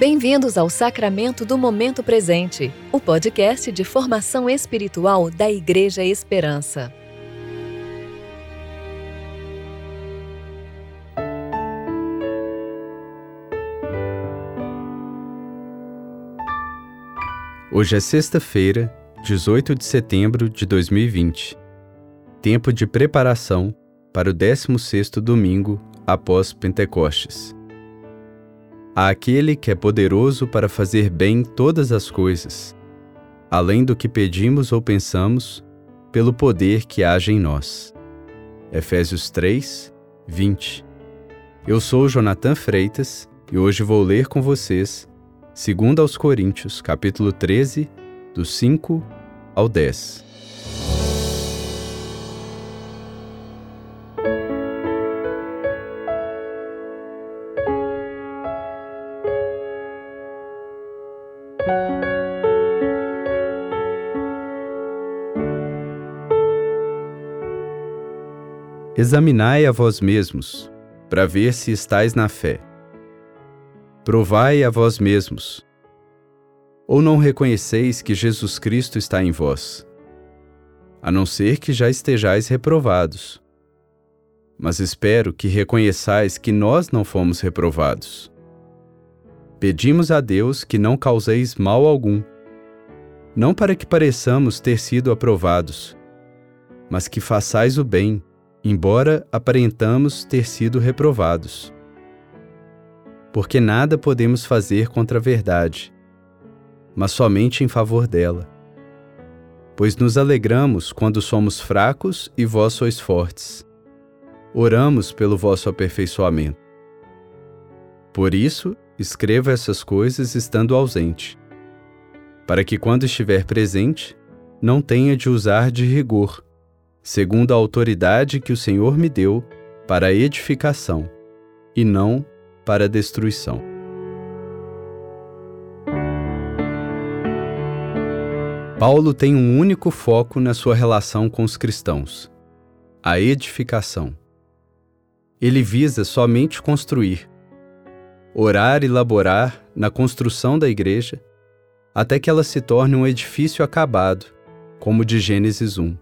Bem-vindos ao Sacramento do Momento Presente, o podcast de formação espiritual da Igreja Esperança. Hoje é sexta-feira, 18 de setembro de 2020. Tempo de preparação para o 16º domingo após Pentecostes àquele que é poderoso para fazer bem todas as coisas, além do que pedimos ou pensamos, pelo poder que age em nós. Efésios 3, 20. Eu sou Jonathan Freitas e hoje vou ler com vocês 2 aos Coríntios, capítulo 13, do 5 ao 10. Examinai a vós mesmos, para ver se estáis na fé. Provai a vós mesmos. Ou não reconheceis que Jesus Cristo está em vós? A não ser que já estejais reprovados. Mas espero que reconheçais que nós não fomos reprovados. Pedimos a Deus que não causeis mal algum, não para que pareçamos ter sido aprovados, mas que façais o bem embora aparentamos ter sido reprovados. Porque nada podemos fazer contra a verdade, mas somente em favor dela. Pois nos alegramos quando somos fracos e vós sois fortes. Oramos pelo vosso aperfeiçoamento. Por isso, escreva essas coisas estando ausente, para que quando estiver presente, não tenha de usar de rigor segundo a autoridade que o Senhor me deu para edificação e não para destruição. Paulo tem um único foco na sua relação com os cristãos: a edificação. Ele visa somente construir, orar e laborar na construção da igreja até que ela se torne um edifício acabado, como de Gênesis 1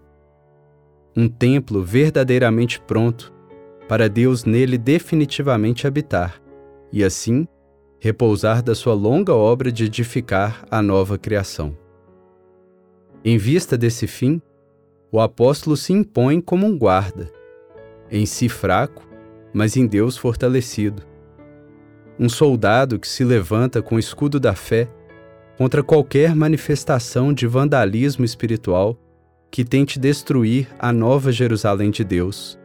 um templo verdadeiramente pronto para Deus nele definitivamente habitar e assim repousar da sua longa obra de edificar a nova criação. Em vista desse fim, o apóstolo se impõe como um guarda, em si fraco, mas em Deus fortalecido. Um soldado que se levanta com o escudo da fé contra qualquer manifestação de vandalismo espiritual que tente destruir a nova Jerusalém de Deus,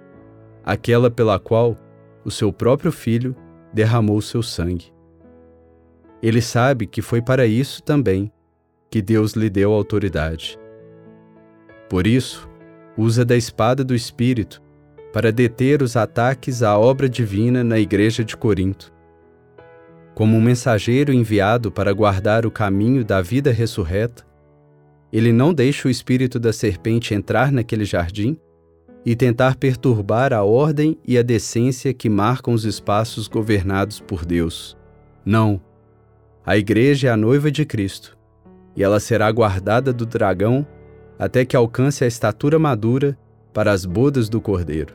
aquela pela qual o seu próprio filho derramou seu sangue. Ele sabe que foi para isso também que Deus lhe deu autoridade. Por isso, usa da espada do Espírito para deter os ataques à obra divina na igreja de Corinto. Como um mensageiro enviado para guardar o caminho da vida ressurreta, ele não deixa o espírito da serpente entrar naquele jardim e tentar perturbar a ordem e a decência que marcam os espaços governados por Deus. Não. A igreja é a noiva de Cristo, e ela será guardada do dragão até que alcance a estatura madura para as bodas do Cordeiro.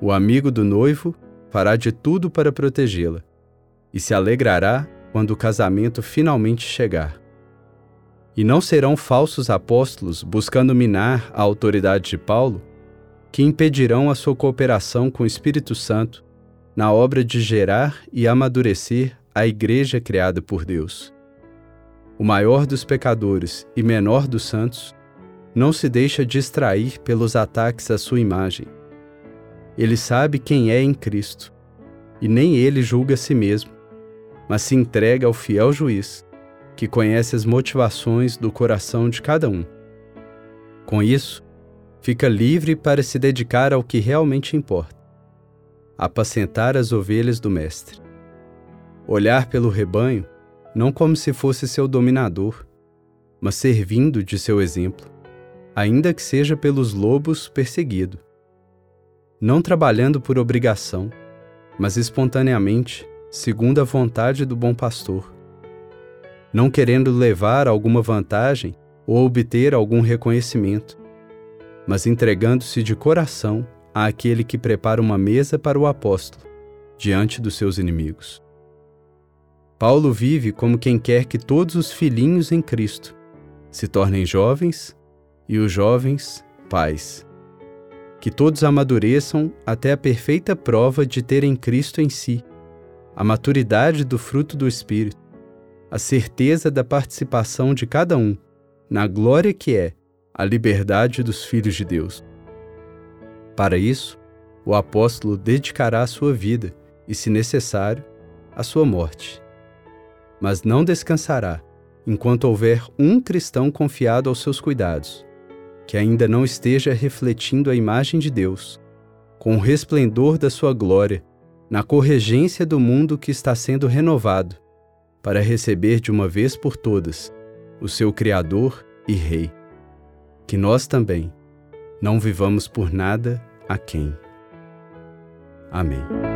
O amigo do noivo fará de tudo para protegê-la e se alegrará quando o casamento finalmente chegar. E não serão falsos apóstolos buscando minar a autoridade de Paulo que impedirão a sua cooperação com o Espírito Santo na obra de gerar e amadurecer a igreja criada por Deus. O maior dos pecadores e menor dos santos não se deixa distrair pelos ataques à sua imagem. Ele sabe quem é em Cristo e nem ele julga a si mesmo, mas se entrega ao fiel juiz que conhece as motivações do coração de cada um. Com isso, fica livre para se dedicar ao que realmente importa: apacentar as ovelhas do Mestre. Olhar pelo rebanho não como se fosse seu dominador, mas servindo de seu exemplo, ainda que seja pelos lobos perseguido. Não trabalhando por obrigação, mas espontaneamente segundo a vontade do bom pastor, não querendo levar alguma vantagem ou obter algum reconhecimento, mas entregando-se de coração àquele que prepara uma mesa para o apóstolo diante dos seus inimigos. Paulo vive como quem quer que todos os filhinhos em Cristo se tornem jovens e os jovens pais. Que todos amadureçam até a perfeita prova de terem Cristo em si, a maturidade do fruto do Espírito, a certeza da participação de cada um na glória que é a liberdade dos filhos de Deus. Para isso, o apóstolo dedicará a sua vida e, se necessário, a sua morte. Mas não descansará enquanto houver um cristão confiado aos seus cuidados, que ainda não esteja refletindo a imagem de Deus, com o resplendor da sua glória, na corregência do mundo que está sendo renovado, para receber de uma vez por todas o seu Criador e Rei. Que nós também não vivamos por nada a quem. Amém.